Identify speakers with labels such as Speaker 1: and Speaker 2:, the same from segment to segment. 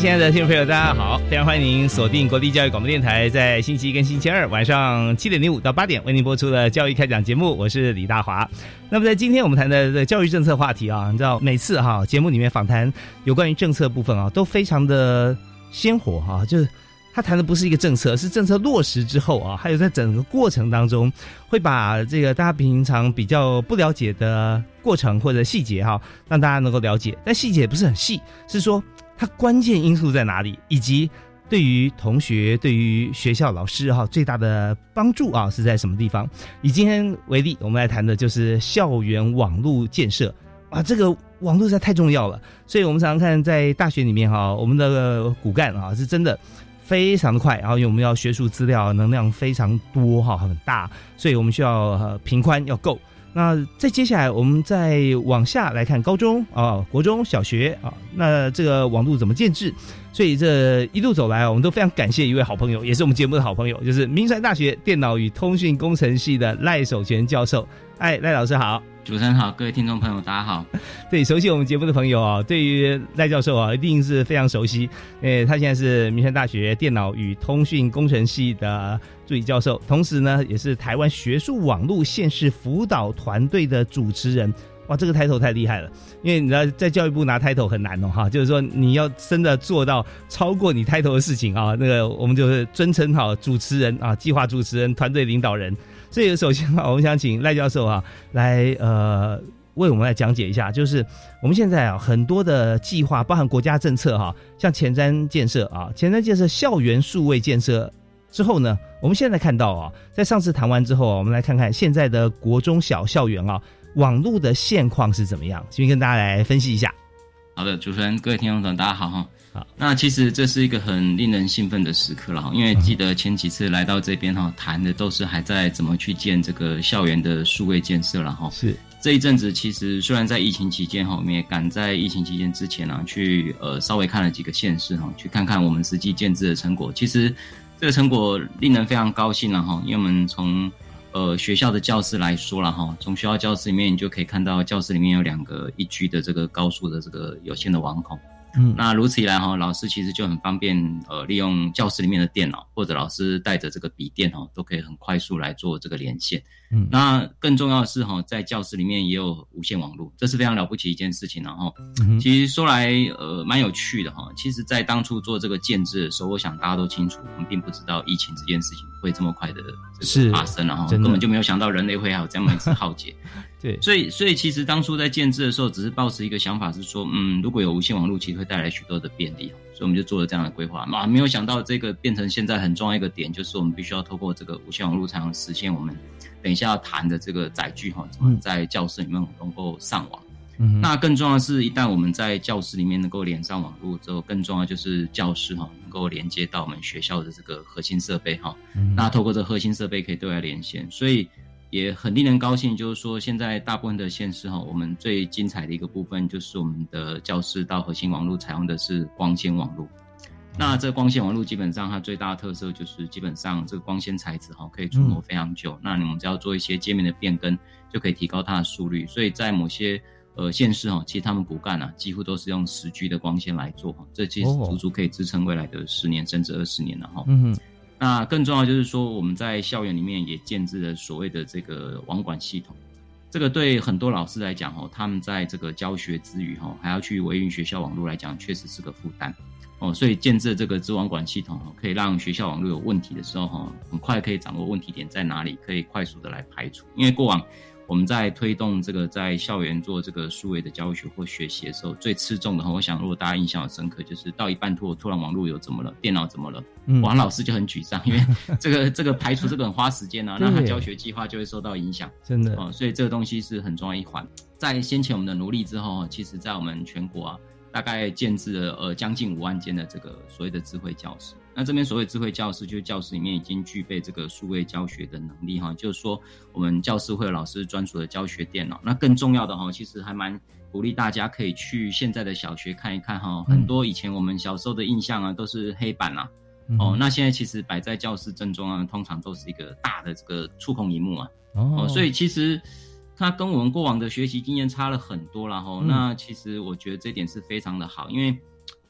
Speaker 1: 亲爱的听众朋友，大家好！非常欢迎您锁定国立教育广播电台，在星期一跟星期二晚上七点零五到八点为您播出的教育开讲节目，我是李大华。那么在今天我们谈的这教育政策话题啊，你知道每次哈节目里面访谈有关于政策部分啊，都非常的鲜活哈，就是他谈的不是一个政策，是政策落实之后啊，还有在整个过程当中，会把这个大家平常比较不了解的过程或者细节哈，让大家能够了解，但细节不是很细，是说。它关键因素在哪里？以及对于同学、对于学校老师哈最大的帮助啊是在什么地方？以今天为例，我们来谈的就是校园网络建设啊，这个网络实在太重要了。所以我们常常看在大学里面哈，我们的骨干啊是真的非常的快，然后因为我们要学术资料能量非常多哈很大，所以我们需要频宽要够。那再接下来，我们再往下来看高中啊、国中小学啊，那这个网络怎么建制？所以这一路走来啊，我们都非常感谢一位好朋友，也是我们节目的好朋友，就是明传大学电脑与通讯工程系的赖守全教授。哎，赖老师好。
Speaker 2: 主持人好，各位听众朋友，大家好。
Speaker 1: 对，熟悉我们节目的朋友啊，对于赖教授啊，一定是非常熟悉。诶，他现在是民生大学电脑与通讯工程系的助理教授，同时呢，也是台湾学术网络现实辅导团队的主持人。哇，这个 title 太厉害了，因为你知道在教育部拿 title 很难哦，哈，就是说你要真的做到超过你 title 的事情啊，那个我们就是尊称好主持人啊，计划主持人、团队领导人。所以首先啊，我们想请赖教授啊来呃为我们来讲解一下，就是我们现在啊很多的计划，包含国家政策哈，像前瞻建设啊，前瞻建设校园数位建设之后呢，我们现在看到啊，在上次谈完之后啊，我们来看看现在的国中小校园啊网络的现况是怎么样，先跟大家来分析一下。
Speaker 2: 好的，主持人、各位听众朋友，大家好哈。
Speaker 1: 好，
Speaker 2: 那其实这是一个很令人兴奋的时刻了哈，因为记得前几次来到这边哈，谈的都是还在怎么去建这个校园的数位建设了哈。
Speaker 1: 是
Speaker 2: 这一阵子，其实虽然在疫情期间哈，我们也赶在疫情期间之前呢，去呃稍微看了几个县市哈，去看看我们实际建制的成果。其实这个成果令人非常高兴了哈，因为我们从呃学校的教室来说了哈，从学校教室里面你就可以看到教室里面有两个一居的这个高速的这个有线的网孔。
Speaker 1: 嗯，
Speaker 2: 那如此一来哈，老师其实就很方便，呃，利用教室里面的电脑，或者老师带着这个笔电哈，都可以很快速来做这个连线。
Speaker 1: 嗯，
Speaker 2: 那更重要的是哈，在教室里面也有无线网络，这是非常了不起一件事情。然后，其实说来呃蛮有趣的哈。其实，在当初做这个建制的时候，我想大家都清楚，我们并不知道疫情这件事情会这么快的
Speaker 1: 是
Speaker 2: 发生，然后根本就没有想到人类会还有这么一次浩劫。
Speaker 1: 对，
Speaker 2: 所以所以其实当初在建制的时候，只是抱持一个想法是说，嗯，如果有无线网络，其实会带来许多的便利，所以我们就做了这样的规划。啊，没有想到这个变成现在很重要一个点，就是我们必须要透过这个无线网络才能实现我们等一下要谈的这个载具哈，怎么在教室里面能够上网。
Speaker 1: 嗯，
Speaker 2: 那更重要的是，一旦我们在教室里面能够连上网络之后，更重要就是教室哈能够连接到我们学校的这个核心设备哈。那透过这核心设备可以对外连线，所以。也很令人高兴，就是说，现在大部分的县市哈，我们最精彩的一个部分就是我们的教室到核心网络采用的是光纤网络。那这光纤网络基本上它最大的特色就是基本上这个光纤材质哈可以存活非常久。那你们只要做一些界面的变更，就可以提高它的速率。所以在某些呃县市哈，其实他们骨干啊几乎都是用十 G 的光纤来做哈，这其实足足可以支撑未来的十年甚至二十年了哈。
Speaker 1: 嗯哼。
Speaker 2: 那更重要就是说，我们在校园里面也建置了所谓的这个网管系统。这个对很多老师来讲哦，他们在这个教学之余哈，还要去维运学校网络来讲，确实是个负担哦。所以建设这个知网管系统哦，可以让学校网络有问题的时候哈，很快可以掌握问题点在哪里，可以快速的来排除。因为过往。我们在推动这个在校园做这个数位的教学或学习的时候，最吃重的哈，我想如果大家印象深刻，就是到一半突突然网络有怎么了，电脑怎么了，王老师就很沮丧，因为 这个这个排除这个很花时间啊，那他教学计划就会受到影响，
Speaker 1: 真的
Speaker 2: 哦，所以这个东西是很重要一环。在先前我们的努力之后，其实在我们全国啊，大概建制了呃将近五万间的这个所谓的智慧教室。那这边所谓智慧教室，就是教室里面已经具备这个数位教学的能力哈，就是说我们教室会有老师专属的教学电脑。那更重要的哈，其实还蛮鼓励大家可以去现在的小学看一看哈，很多以前我们小时候的印象啊，都是黑板啊，哦，那现在其实摆在教室正中啊，通常都是一个大的这个触控荧幕啊，哦，所以其实它跟我们过往的学习经验差了很多了哈。那其实我觉得这点是非常的好，因为。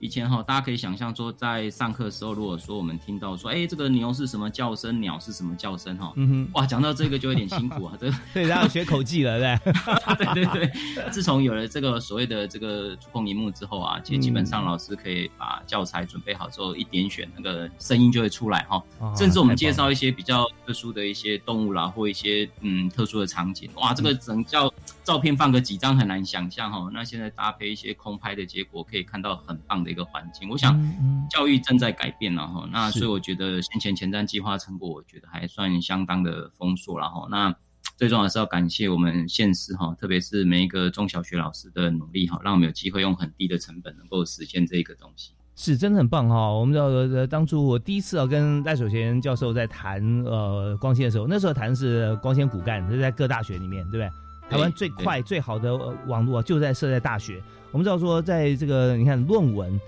Speaker 2: 以前哈，大家可以想象说，在上课的时候，如果说我们听到说，哎，这个牛是什么叫声，鸟是什么叫声，哈，嗯哼，哇，讲到这个就有点辛苦啊，这
Speaker 1: 对，然后学口技了，对
Speaker 2: 对 对对。自从有了这个所谓的这个触控荧幕之后啊，其实基本上老师可以把教材准备好之后，一点选那个声音就会出来哈。甚至我们介绍一些比较特殊的一些动物啦，或一些嗯特殊的场景，哇，这个整叫照片放个几张很难想象哈。那现在搭配一些空拍的结果，可以看到很棒的。一个环境，我想教育正在改变了哈，那所以我觉得先前前瞻计划成果，我觉得还算相当的丰硕了哈。那最重要的是要感谢我们县市哈，特别是每一个中小学老师的努力哈，让我们有机会用很低的成本能够实现这个东西，
Speaker 1: 是真的很棒哈。我们知道当初我第一次啊跟赖守贤教授在谈呃光纤的时候，那时候谈是光纤骨干是在各大学里面，对不对？台湾最快最好的网络啊就在设在大学。我们知道说，在这个你看论文，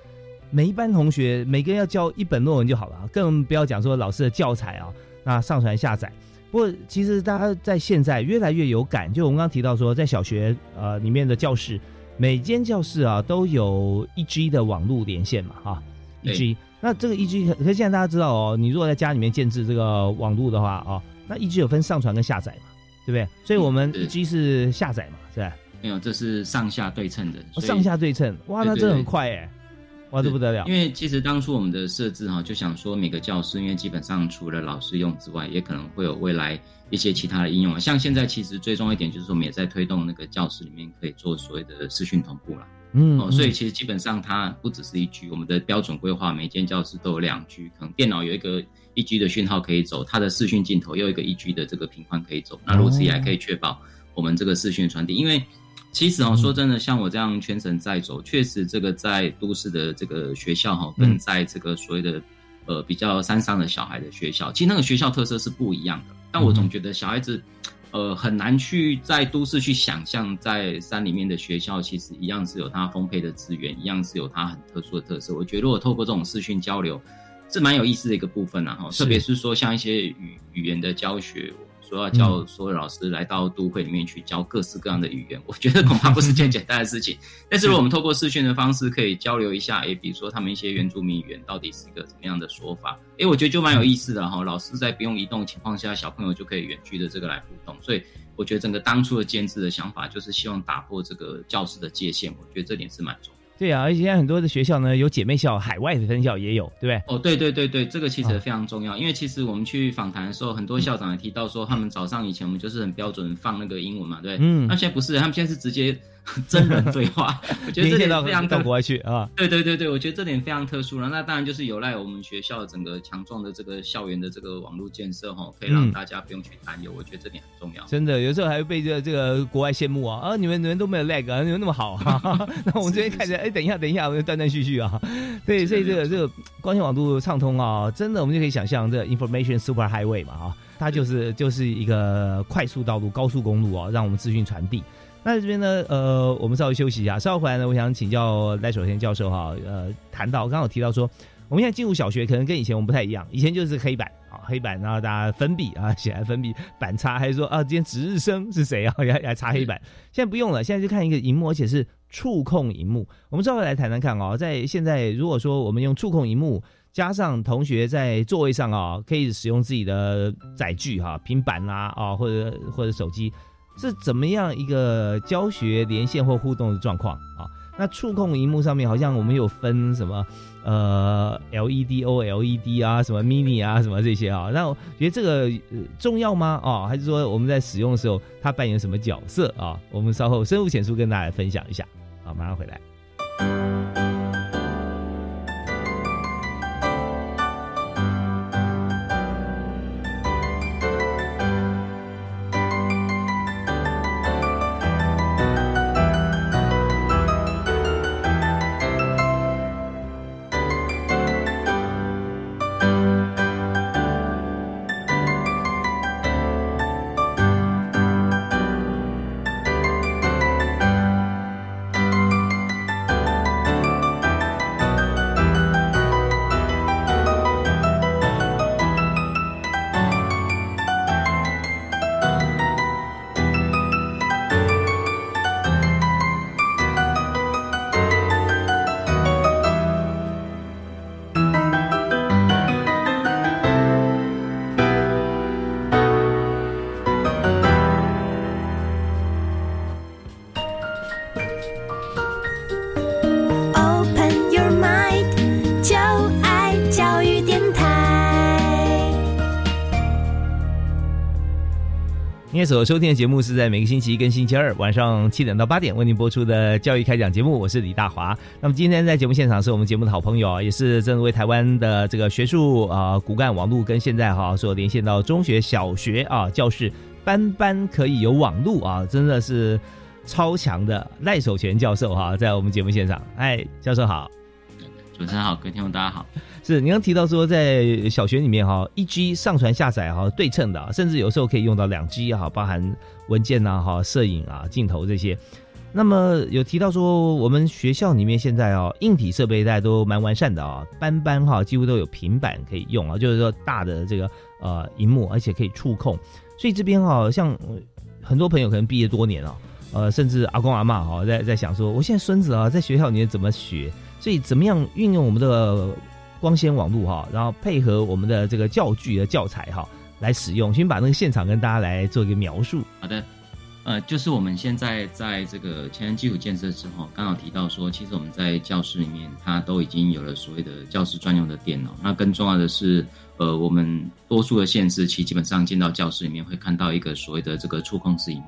Speaker 1: 每一班同学每个人要交一本论文就好了，更不要讲说老师的教材啊，那上传下载。不过其实大家在现在越来越有感，就我们刚刚提到说，在小学呃里面的教室，每间教室啊都有一 G 的网络连线嘛，哈，一 G。那这个一 G，可是现在大家知道哦，你如果在家里面建置这个网络的话哦，那一 G 有分上传跟下载嘛。对不对？所以我们一 G 是下载嘛，是吧？
Speaker 2: 没有，这是上下对称的。
Speaker 1: 上下对称，哇，那这很快哎，哇，这不得了。
Speaker 2: 因为其实当初我们的设置哈，就想说每个教室，因为基本上除了老师用之外，也可能会有未来一些其他的应用啊。像现在其实最重要一点就是我们也在推动那个教室里面可以做所谓的视讯同步了。嗯，哦，所以其实基本上它不只是一 G，我们的标准规划每间教室都有两 G，可能电脑有一个。一 G 的讯号可以走，它的视讯镜头又一个一 G 的这个频宽可以走，那如此也可以确保我们这个视讯传递。因为其实哦，说真的，像我这样全程在走，确实这个在都市的这个学校哈，跟在这个所谓的呃比较山上的小孩的学校，其实那个学校特色是不一样的。但我总觉得小孩子呃很难去在都市去想象，在山里面的学校其实一样是有它丰沛的资源，一样是有它很特殊的特色。我觉得如果透过这种视讯交流。是蛮有意思的一个部分啊，哈，特别是说像一些语语言的教学，说要教所有老师来到都会里面去教各式各样的语言，我觉得恐怕不是件简单的事情。但是如果我们透过视讯的方式可以交流一下，哎，比如说他们一些原住民语言到底是一个怎么样的说法，哎，我觉得就蛮有意思的哈。老师在不用移动的情况下，小朋友就可以远距的这个来互动，所以我觉得整个当初的建制的想法就是希望打破这个教师的界限，我觉得这点是蛮重。
Speaker 1: 对啊，而且现在很多的学校呢，有姐妹校，海外的分校也有，对不对？
Speaker 2: 哦，对对对对，这个其实非常重要，因为其实我们去访谈的时候，很多校长也提到说，他们早上以前我们就是很标准放那个英文嘛，对，嗯，那现在不是，他们现在是直接。真人对话，我觉得这点非常
Speaker 1: 到国外去啊！
Speaker 2: 对对对对，我觉得这点非常特殊了。那当然就是有赖我们学校整个强壮的这个校园的这个网络建设哈，可以让大家不用去担忧。我觉得这点很重要。
Speaker 1: 真的，有时候还会被这这个国外羡慕啊！啊，你们你们都没有 lag，你们那么好。那我们这边看起来，哎，等一下，等一下，我们断断续续啊。对，所以这个这个光纤网络畅通啊，真的我们就可以想象，这 information super highway 嘛啊，它就是就是一个快速道路、高速公路啊，让我们资讯传递。那这边呢，呃，我们稍微休息一下，稍后回来呢，我想请教赖守天教授哈，呃，谈到刚好提到说，我们现在进入小学可能跟以前我们不太一样，以前就是黑板啊，黑板，然后大家粉笔啊，写来粉笔板擦，还是说啊，今天值日生是谁啊，要来擦黑板，现在不用了，现在就看一个荧幕，而且是触控荧幕。我们稍后来谈谈看哦，在现在如果说我们用触控荧幕，加上同学在座位上啊，可以使用自己的载具哈，平板啦啊，或者或者手机。是怎么样一个教学连线或互动的状况啊？那触控荧幕上面好像我们有分什么呃 LED、OLED 啊，什么 Mini 啊，什么这些啊？那我觉得这个重要吗？啊，还是说我们在使用的时候它扮演什么角色啊？我们稍后深入浅出跟大家分享一下。好，马上回来。所收听的节目是在每个星期一跟星期二晚上七点到八点为您播出的教育开讲节目，我是李大华。那么今天在节目现场是我们节目的好朋友，也是正为台湾的这个学术啊骨干网络跟现在哈所连线到中学、小学啊教室班班可以有网络啊，真的是超强的赖守全教授哈，在我们节目现场，哎，教授好，
Speaker 2: 主持人好，各位听众大家好。
Speaker 1: 是，你刚提到说，在小学里面哈，一 G 上传下载哈，对称的，甚至有时候可以用到两 G 哈，包含文件呐哈、摄影啊、镜头这些。那么有提到说，我们学校里面现在哦，硬体设备大家都蛮完善的啊，班班哈几乎都有平板可以用啊，就是说大的这个呃荧幕，而且可以触控。所以这边哈，像很多朋友可能毕业多年了，呃，甚至阿公阿妈哈在在想说，我现在孙子啊在学校里面怎么学？所以怎么样运用我们的。光纤网络哈，然后配合我们的这个教具的教材哈来使用，先把那个现场跟大家来做一个描述。
Speaker 2: 好的，呃，就是我们现在在这个前人基础建设之后，刚好提到说，其实我们在教室里面，它都已经有了所谓的教室专用的电脑。那更重要的是，呃，我们多数的县市其基本上进到教室里面会看到一个所谓的这个触控式荧幕。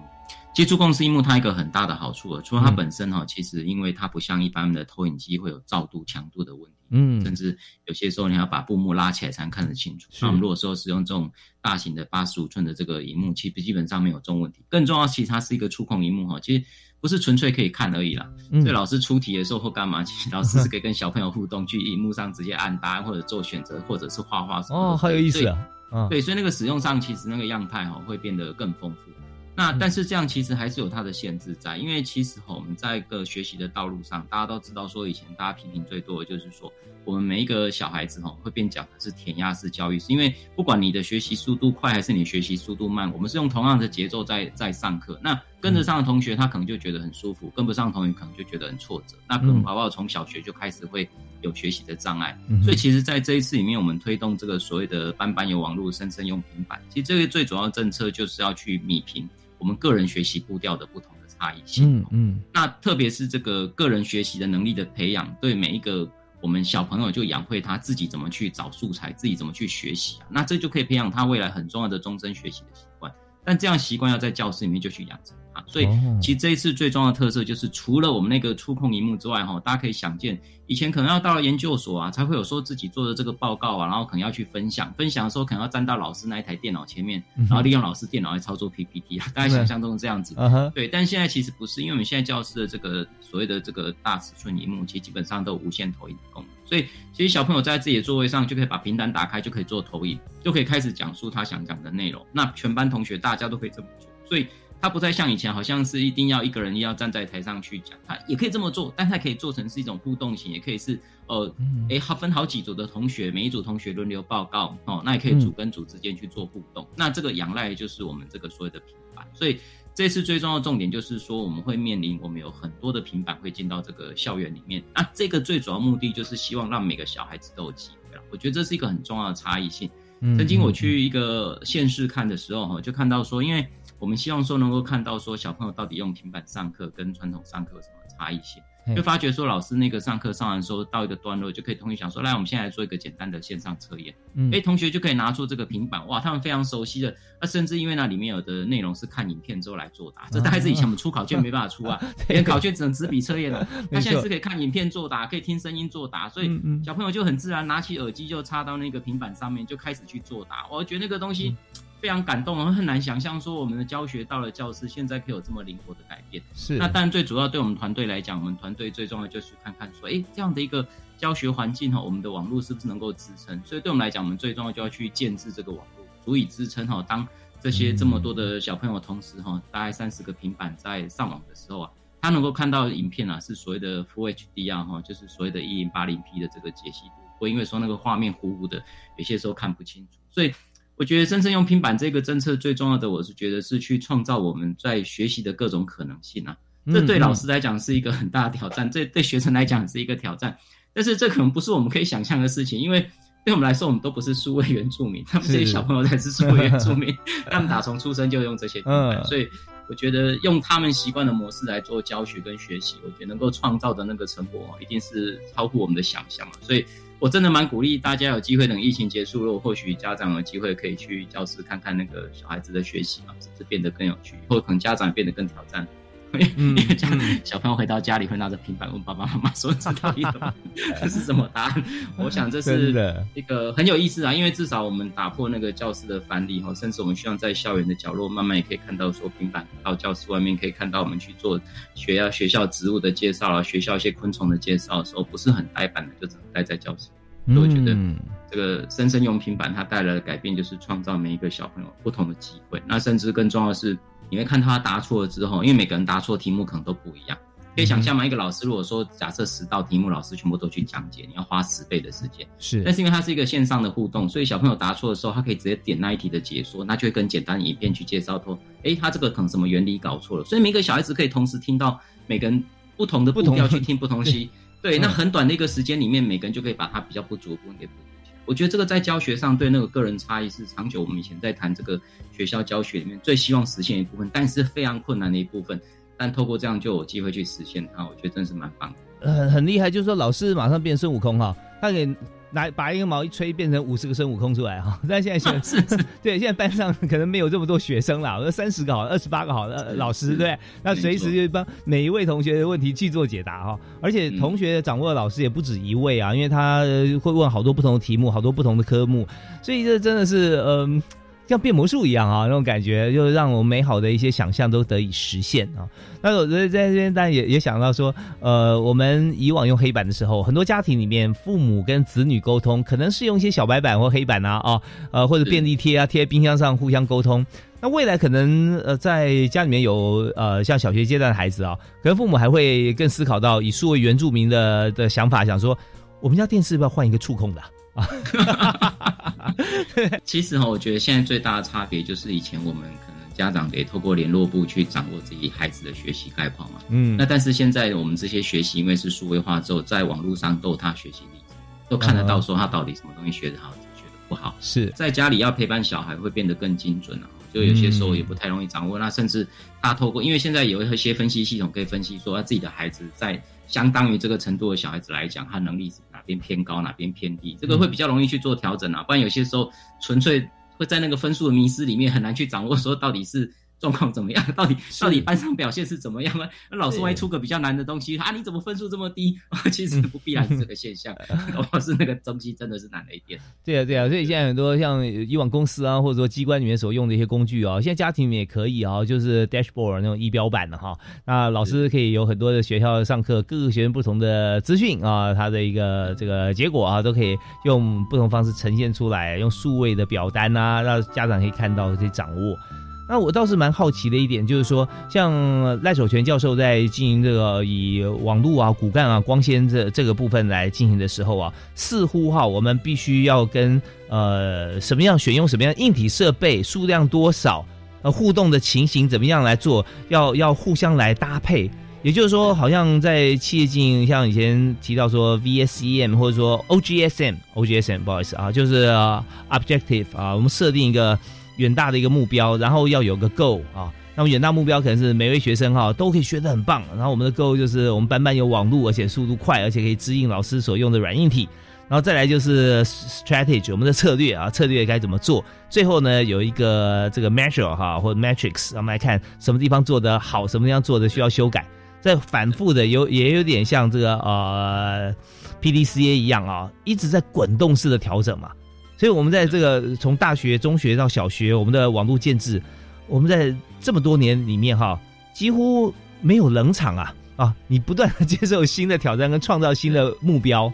Speaker 2: 其实触控式荧幕它一个很大的好处啊，除了它本身哈，其实因为它不像一般的投影机会有照度、强度的问题。嗯，甚至有些时候你要把布幕拉起来才能看得清楚。那我们如果说使用这种大型的八十五寸的这个荧幕，其实基本上没有这种问题。更重要，其实它是一个触控荧幕哈，其实不是纯粹可以看而已啦。所以老师出题的时候或干嘛，其实老师是可以跟小朋友互动，去荧幕上直接按答案或者做选择，或者是画画什么。
Speaker 1: 哦，好有意思啊！
Speaker 2: 对，所以那个使用上其实那个样态哈会变得更丰富。那但是这样其实还是有它的限制在，因为其实哈我们在一个学习的道路上，大家都知道说以前大家批评最多的就是说。我们每一个小孩子哈，会变讲的是填鸭式教育，是因为不管你的学习速度快还是你学习速度慢，我们是用同样的节奏在在上课。那跟得上的同学他可能就觉得很舒服，跟不上同学可能就觉得很挫折。那可能宝宝从小学就开始会有学习的障碍。所以其实在这一次里面，我们推动这个所谓的班班有网络，生生用平板。其实这个最主要的政策就是要去米平我们个人学习步调的不同的差异性。嗯嗯。那特别是这个个人学习的能力的培养，对每一个。我们小朋友就养会他自己怎么去找素材，自己怎么去学习啊？那这就可以培养他未来很重要的终身学习的习惯。但这样习惯要在教室里面就去养成啊。所以其实这一次最重要的特色就是，除了我们那个触控荧幕之外，哈，大家可以想见，以前可能要到了研究所啊，才会有说自己做的这个报告啊，然后可能要去分享，分享的时候可能要站到老师那一台电脑前面，然后利用老师电脑来操作 PPT 啊。大家想象中这样子，对。但现在其实不是，因为我们现在教室的这个。所谓的这个大尺寸荧幕，其实基本上都有无线投影的功能，所以其实小朋友在自己的座位上就可以把平板打开，就可以做投影，就可以开始讲述他想讲的内容。那全班同学大家都可以这么做，所以他不再像以前，好像是一定要一个人要站在台上去讲，他也可以这么做，但他可以做成是一种互动型，也可以是呃，哎，好分好几组的同学，每一组同学轮流报告哦，那也可以组跟组之间去做互动。那这个仰赖就是我们这个所谓的平板，所以。这次最重要的重点就是说，我们会面临我们有很多的平板会进到这个校园里面。那这个最主要目的就是希望让每个小孩子都有机会。我觉得这是一个很重要的差异性。曾经我去一个县市看的时候，哈，就看到说，因为。我们希望说能够看到说小朋友到底用平板上课跟传统上课有什么差异性。就发觉说老师那个上课上完之后到一个段落，就可以同学想说，来我们现在来做一个简单的线上测验。
Speaker 1: 嗯
Speaker 2: 哎，同学就可以拿出这个平板，哇，他们非常熟悉的。那甚至因为那里面有的内容是看影片之后来作答，这大概是以前我们出考卷没办法出啊，连考卷只能纸笔测验 了。他现在是可以看影片作答，可以听声音作答，所以小朋友就很自然拿起耳机就插到那个平板上面，就开始去作答。我觉得那个东西
Speaker 1: 嗯
Speaker 2: 非常感动，我很难想象说我们的教学到了教室，现在可以有这么灵活的改变。
Speaker 1: 是
Speaker 2: 那当然，最主要对我们团队来讲，我们团队最重要就是看看说，哎，这样的一个教学环境哈，我们的网络是不是能够支撑？所以对我们来讲，我们最重要就要去建制这个网络，足以支撑哈。当这些这么多的小朋友同时哈，大概三十个平板在上网的时候啊，他能够看到影片啊，是所谓的 Full HD 啊哈，就是所谓的一零八零 P 的这个解析度，不会因为说那个画面糊糊的，有些时候看不清楚，所以。我觉得真正用平板这个政策最重要的，我是觉得是去创造我们在学习的各种可能性啊。这对老师来讲是一个很大的挑战，这对学生来讲是一个挑战。但是这可能不是我们可以想象的事情，因为对我们来说，我们都不是数位原住民，他们这些小朋友才是数位原住民，他们打从出生就用这些平板，
Speaker 1: 嗯
Speaker 2: 所以我觉得用他们习惯的模式来做教学跟学习，我觉得能够创造的那个成果，一定是超乎我们的想象了。所以我真的蛮鼓励大家有机会，等疫情结束了，或许家长有机会可以去教室看看那个小孩子的学习啊，是不是变得更有趣，或可能家长也变得更挑战。
Speaker 1: 嗯
Speaker 2: 因为这样小朋友回到家里会拿着平板问爸爸妈妈说：“这到底怎么这是什么答案？”我想这是一个很有意思啊，因为至少我们打破那个教室的藩篱哈，甚至我们希望在校园的角落慢慢也可以看到说平板到教室外面可以看到我们去做学校学校植物的介绍啊，学校一些昆虫的介绍的时候，不是很呆板的，就只能待在教室。所以我觉得
Speaker 1: 嗯
Speaker 2: 这个深深用平板它带来的改变，就是创造每一个小朋友不同的机会。那甚至更重要的是，你会看他答错了之后，因为每个人答错题目可能都不一样。可以想象吗？一个老师如果说假设十道题目，老师全部都去讲解，你要花十倍的时间。
Speaker 1: 是
Speaker 2: 但是因为它是一个线上的互动，所以小朋友答错的时候，他可以直接点那一题的解说，那就会跟简单的影片去介绍说，诶，他这个可能什么原理搞错了。所以每个小孩子可以同时听到每个人不同的步调去听不同东西。对，
Speaker 1: 嗯
Speaker 2: 那很短的一个时间里面，每个人就可以把他比较不足的部分给补。我觉得这个在教学上对那个个人差异是长久我们以前在谈这个学校教学里面最希望实现一部分，但是非常困难的一部分。但透过这样就有机会去实现它，我觉得真是蛮棒的。
Speaker 1: 很很厉害，就是说老师马上变孙悟空哈，他给拿把一个毛一吹，变成五十个孙悟空出来哈。但现在现
Speaker 2: 是是，
Speaker 1: 对，现在班上可能没有这么多学生了，我说三十个好，二十八个好的老师，对？那随时就帮每一位同学的问题去做解答哈。而且
Speaker 2: 嗯
Speaker 1: 同学掌握的老师也不止一位啊，因为他呃会问好多不同的题目，好多不同的科目，所以这真的是嗯。像变魔术一样啊，那种感觉，就让我们美好的一些想象都得以实现啊。那我觉得在这边当然也也想到说，呃，我们以往用黑板的时候，很多家庭里面父母跟子女沟通，可能是用一些小白板或黑板啊，啊，呃，或者便利贴啊，贴在冰箱上互相沟通。那未来可能呃，在家里面有呃像小学阶段的孩子啊，可能父母还会更思考到以数位原住民的的想法，想说我们家电视要不要换一个触控的啊？
Speaker 2: 其实哈，我觉得现在最大的差别就是以前我们可能家长得透过联络部去掌握自己孩子的学习概况嘛。
Speaker 1: 嗯
Speaker 2: 那但是现在我们这些学习，因为是数位化之后，在网络上都有他学习例子，都看得到说他到底什么东西学得好，学得不好。
Speaker 1: 是
Speaker 2: 在家里要陪伴小孩会变得更精准啊，就有些时候也不太容易掌握。那甚至他透过，因为现在有一些分析系统可以分析说，他自己的孩子在相当于这个程度的小孩子来讲，他能力是哪边偏高，哪边偏低，这个会比较容易去做调整啊。不然有些时候纯粹会在那个分数的迷失里面很难去掌握说到底是。状况怎么样？到底到底班上表现是怎么样呢？那 老师万一出个比较难的东西啊，你怎么分数这么低？其实不必然是这个现象，搞不好是那个东西真的是难了一点。
Speaker 1: 对啊，对啊，所以现在很多像以往公司啊，或者说机关里面所用的一些工具啊，现在家庭里面也可以啊，就是 dashboard 那种仪表板的哈。那老师可以有很多的学校上课，各个学生不同的资讯啊，他的一个这个结果啊，都可以用不同方式呈现出来，用数位的表单啊，让家长可以看到，可以掌握。那我倒是蛮好奇的一点，就是说，像赖守全教授在进行这个以网络啊、骨干啊、光纤这这个部分来进行的时候啊，似乎哈，我们必须要跟呃什么样选用什么样硬体设备，数量多少，呃互动的情形怎么样来做，要要互相来搭配。也就是说，好像在企业经营，像以前提到说 VSEM 或者说 OGSM，OGSM 不好意思啊，就是、呃 objective 啊，我们设定一个远大的一个目标，然后要有个 g o 啊。那么远大目标可能是每位学生哈都可以学得很棒，然后我们的 g o 就是我们班班有网络，而且速度快，而且可以支应老师所用的软硬体。然后再来就是 strategy，我们的策略啊，策略该怎么做？最后呢，有一个这个 measure 哈，或者 metrics，我们来看什么地方做得好，什么地方做的需要修改。在反复的有也有点像这个呃 PDCA 一样啊，一直在滚动式的调整嘛。所以我们在这个从大学、中学到小学，我们的网络建制，我们在这么多年里面哈，几乎没有冷场啊啊！你不断的接受新的挑战跟创造新的目标，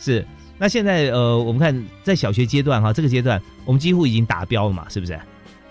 Speaker 1: 是。那现在呃，我们看在小学阶段哈，这个阶段我们几乎已经达标了嘛，是不是？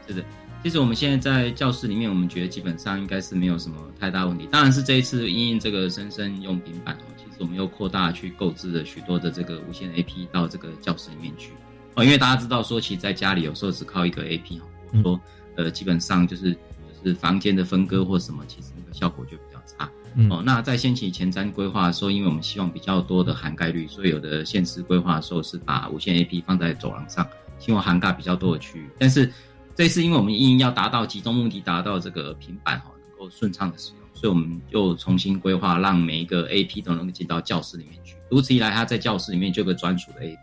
Speaker 2: 是的。其实我们现在在教室里面，我们觉得基本上应该是没有什么太大问题。当然是这一次因应这个生生用平板哦，其实我们又扩大去购置了许多的这个无线 AP 到这个教室里面去哦，因为大家知道说，其实在家里有时候只靠一个 AP 哦，说呃基本上就是就是房间的分割或什么，其实那个效果就比较差。哦，那在掀起前瞻规划的时候，因为我们希望比较多的涵盖率，所以有的现实规划的时候是把无线 AP 放在走廊上，希望涵盖比较多的区域。但是这次因为我们因要达到集中目的，达到这个平板哈能够顺畅的使用，所以我们就重新规划，让每一个 AP 都能够进到教室里面去。如此一来，它在教室里面就有个专属的 AP，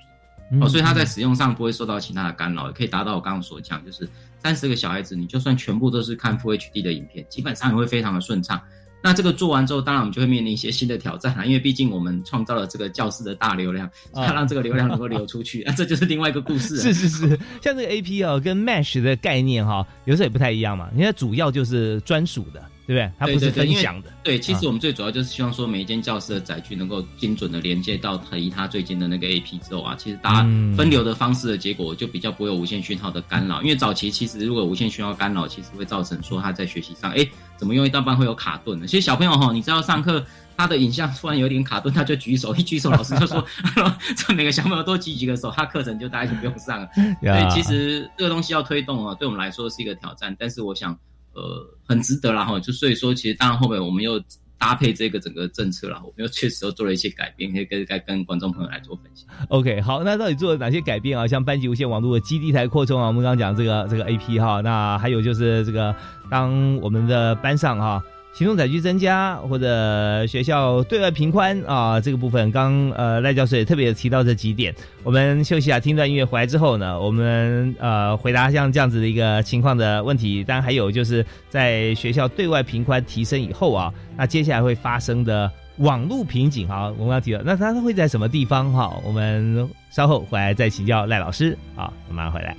Speaker 2: 哦，所以它在使用上不会受到其他的干扰，也可以达到我刚刚所讲，就是三十个小孩子，你就算全部都是看 Full HD 的影片，基本上也会非常的顺畅。那这个做完之后，当然我们就会面临一些新的挑战啊，因为毕竟我们创造了这个教室的大流量，它让这个流量能够流出去，那这就是另外一个故事。
Speaker 1: 是是是，像这个 A P 啊，跟 Mesh 的概念哈，有时候也不太一样嘛。因为主要就是专属的。对不对？它不是分享的。
Speaker 2: 对，其实我们最主要就是希望说，每一间教室的载具能够精准的连接到离它最近的那个 AP 之后啊，其实大家分流的方式的结果就比较不会有无线讯号的干扰。因为早期其实如果无线讯号干扰，其实会造成说他在学习上，哎，怎么用一大半会有卡顿呢？其实小朋友哈，你知道上课他的影像突然有点卡顿，他就举手，一举手老师就说，这每个小朋友都举几个手，他课程就大家就不用上了。所以其实这个东西要推动啊，对我们来说是一个挑战，但是我想。呃，很值得啦哈，就所以说，其实当然后面我们又搭配这个整个政策啦，我们又确实又做了一些改变，可以跟跟观众朋友来做分享。
Speaker 1: OK，好，那到底做了哪些改变啊？像班级无线网络的基地台扩充啊，我们刚刚讲这个这个 AP 哈，那还有就是这个当我们的班上哈。行动载具增加，或者学校对外频宽啊，这个部分刚呃赖教授也特别提到这几点。我们休息下，听段音乐回来之后呢，我们呃回答像这样子的一个情况的问题。当然还有就是在学校对外频宽提升以后啊，那接下来会发生的网络瓶颈啊，我们要提到，那它会在什么地方哈？我们稍后回来再请教赖老师啊，我马上回来。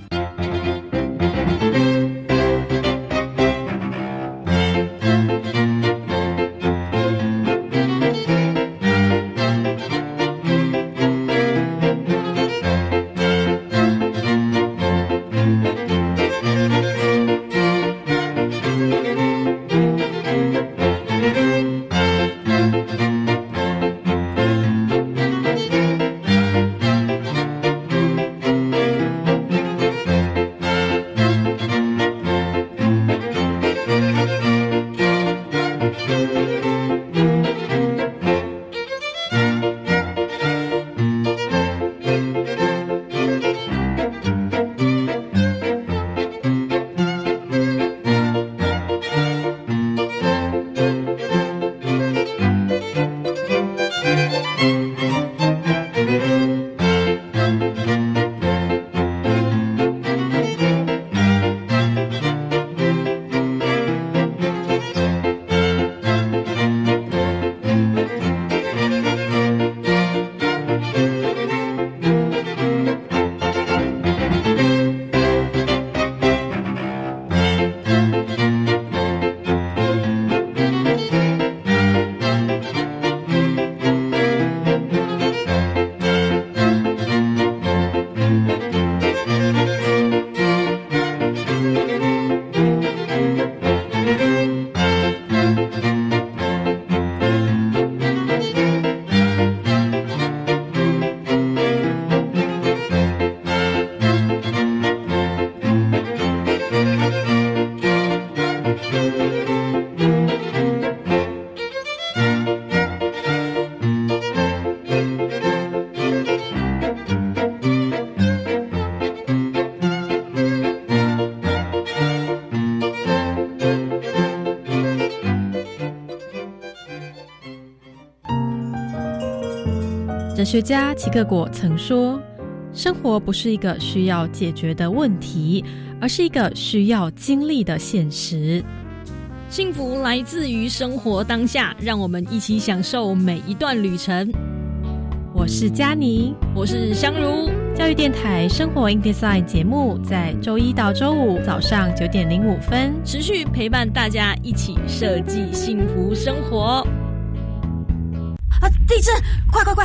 Speaker 3: 学家齐克果曾说：“生活不是一个需要解决的问题，而是一个需要经历的现实。
Speaker 4: 幸福来自于生活当下，让我们一起享受每一段旅程。”
Speaker 3: 我是佳妮，
Speaker 4: 我是香茹。
Speaker 3: 教育电台《生活 in Design》节目在周一到周五早上九点零五分
Speaker 4: 持续陪伴大家一起设计幸福生活。
Speaker 5: 啊！地震！快快快，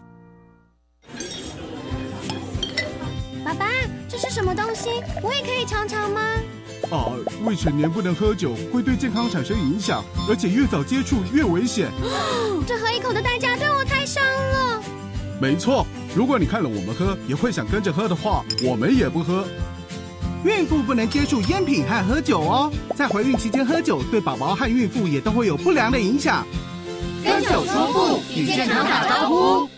Speaker 6: 什么东西？我也可以尝尝吗？
Speaker 7: 啊，未成年不能喝酒，会对健康产生影响，而且越早接触越危险。
Speaker 6: 这喝一口的代价对我太伤了。
Speaker 7: 没错，如果你看了我们喝，也会想跟着喝的话，我们也不喝。
Speaker 8: 孕妇不能接触烟品和喝酒哦，在怀孕期间喝酒，对宝宝和孕妇也都会有不良的影响。
Speaker 9: 跟酒说不，与健康打招呼。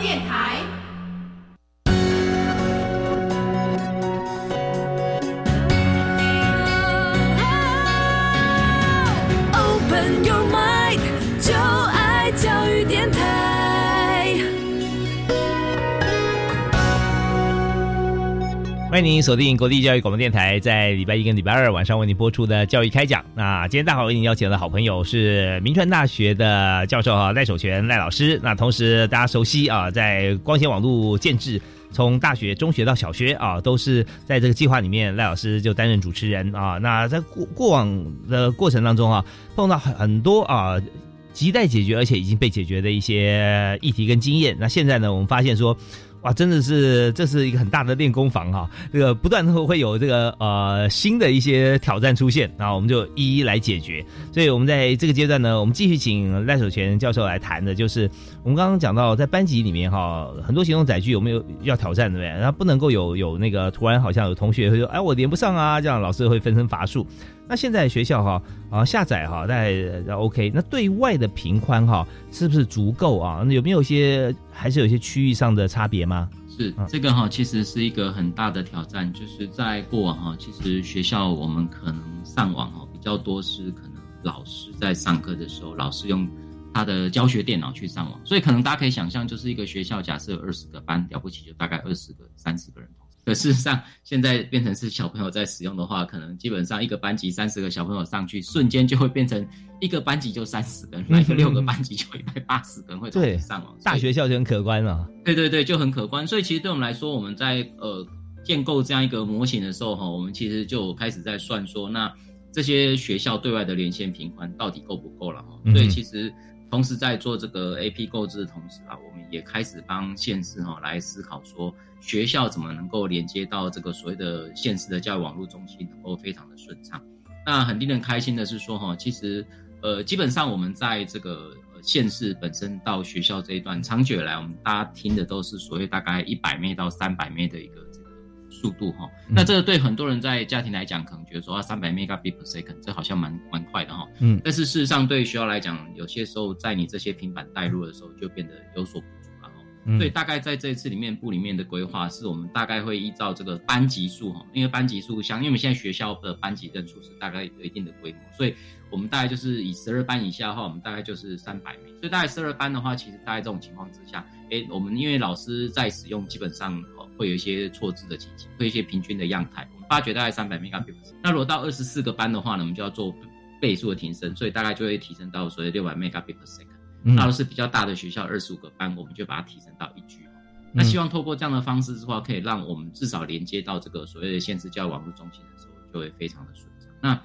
Speaker 1: 电台欢迎您锁定国立教育广播电台，在礼拜一跟礼拜二晚上为您播出的教育开讲。那今天大好为您邀请的好朋友是民传大学的教授啊赖守全赖老师。那同时大家熟悉啊，在光纤网络建制，从大学、中学到小学啊，都是在这个计划里面，赖老师就担任主持人啊。那在过过往的过程当中啊，碰到很多啊亟待解决而且已经被解决的一些议题跟经验。那现在呢，我们发现说。哇，真的是这是一个很大的练功房哈！这个不断会会有这个呃新的一些挑战出现，那我们就一一来解决。所以，我们在这个阶段呢，我们继续请赖守全教授来谈的，就是我们刚刚讲到在班级里面哈，很多行动载具有没有要挑战对不对？然后不能够有有那个突然好像有同学会说，哎，我连不上啊，这样老师会分身乏术。那现在学校哈啊下载哈大概 OK，那对外的频宽哈是不是足够啊？有没有一些还是有一些区域上的差别吗？
Speaker 2: 是这个哈，其实是一个很大的挑战。就是在过往哈，其实学校我们可能上网哈比较多是可能老师在上课的时候，老师用他的教学电脑去上网，所以可能大家可以想象，就是一个学校假设有二十个班，了不起就大概二十个、三十个人。可事实上，现在变成是小朋友在使用的话，可能基本上一个班级三十个小朋友上去，瞬间就会变成一个班级就三十个人，来个六个班级就一百八十个人会同时上网。
Speaker 1: 大学校就很可观了。
Speaker 2: 对对对，就很可观。所以其实对我们来说，我们在呃建构这样一个模型的时候，哈，我们其实就开始在算说，那这些学校对外的连线频宽到底够不够了？哈，所以其实。同时在做这个 A P 购置的同时啊，我们也开始帮县市哈来思考说，学校怎么能够连接到这个所谓的县市的教育网络中心，能够非常的顺畅。那很令人开心的是说哈，其实呃基本上我们在这个县市本身到学校这一段，长久以来我们大家听的都是所谓大概一百 m 到三百 m 的一个。速度哈，那这个对很多人在家庭来讲，可能觉得说啊，三百 megabit per second，这好像蛮蛮快的哈。嗯，但是事实上对学校来讲，有些时候在你这些平板带入的时候，就变得有所不足了哈。所以大概在这一次里面部里面的规划，是我们大概会依照这个班级数哈，因为班级数像，因为我们现在学校的班级人数是大概有一定的规模，所以我们大概就是以十二班以下的话，我们大概就是三百名。所以大概十二班的话，其实大概这种情况之下，哎，我们因为老师在使用，基本上。会有一些错字的情形，会一些平均的样态。我们发觉大概三百 megabit。那如果到二十四个班的话呢，我们就要做倍数的提升，所以大概就会提升到所谓六百 megabit per second。那如果是比较大的学校，二十五个班，我们就把它提升到一 G。那希望透过这样的方式的话，可以让我们至少连接到这个所谓的现实教育网络中心的时候，就会非常的顺畅。那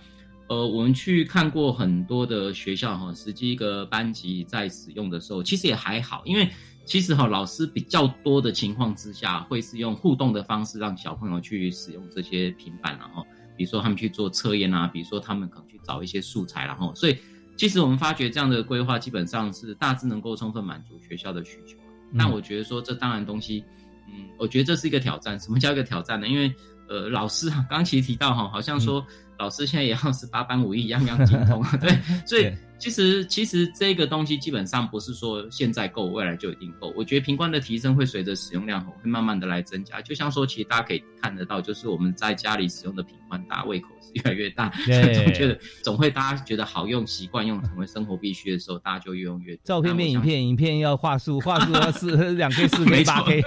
Speaker 2: 呃，我们去看过很多的学校哈，实际一个班级在使用的时候，其实也还好，因为其实哈，老师比较多的情况之下，会是用互动的方式让小朋友去使用这些平板，然后比如说他们去做测验啊，比如说他们可能去找一些素材，然后所以其实我们发觉这样的规划基本上是大致能够充分满足学校的需求。那我觉得说，这当然东西，嗯，我觉得这是一个挑战。什么叫一个挑战呢？因为，呃，老师啊，刚刚其实提到哈，好像说老师现在也要是八般武艺，样样精通，对，所以其实其实这个东西基本上不是说现在够，未来就一定够。我觉得频宽的提升会随着使用量会慢慢的来增加。就像说，其实大家可以看得到，就是我们在家里使用的频宽，大家胃口是。越来越大，总觉得总会大家觉得好用、习惯用，成为生活必须的时候，大家就越用越。
Speaker 1: 照片变影片，影片要画素，画素要四 两 K、四 K、八 K，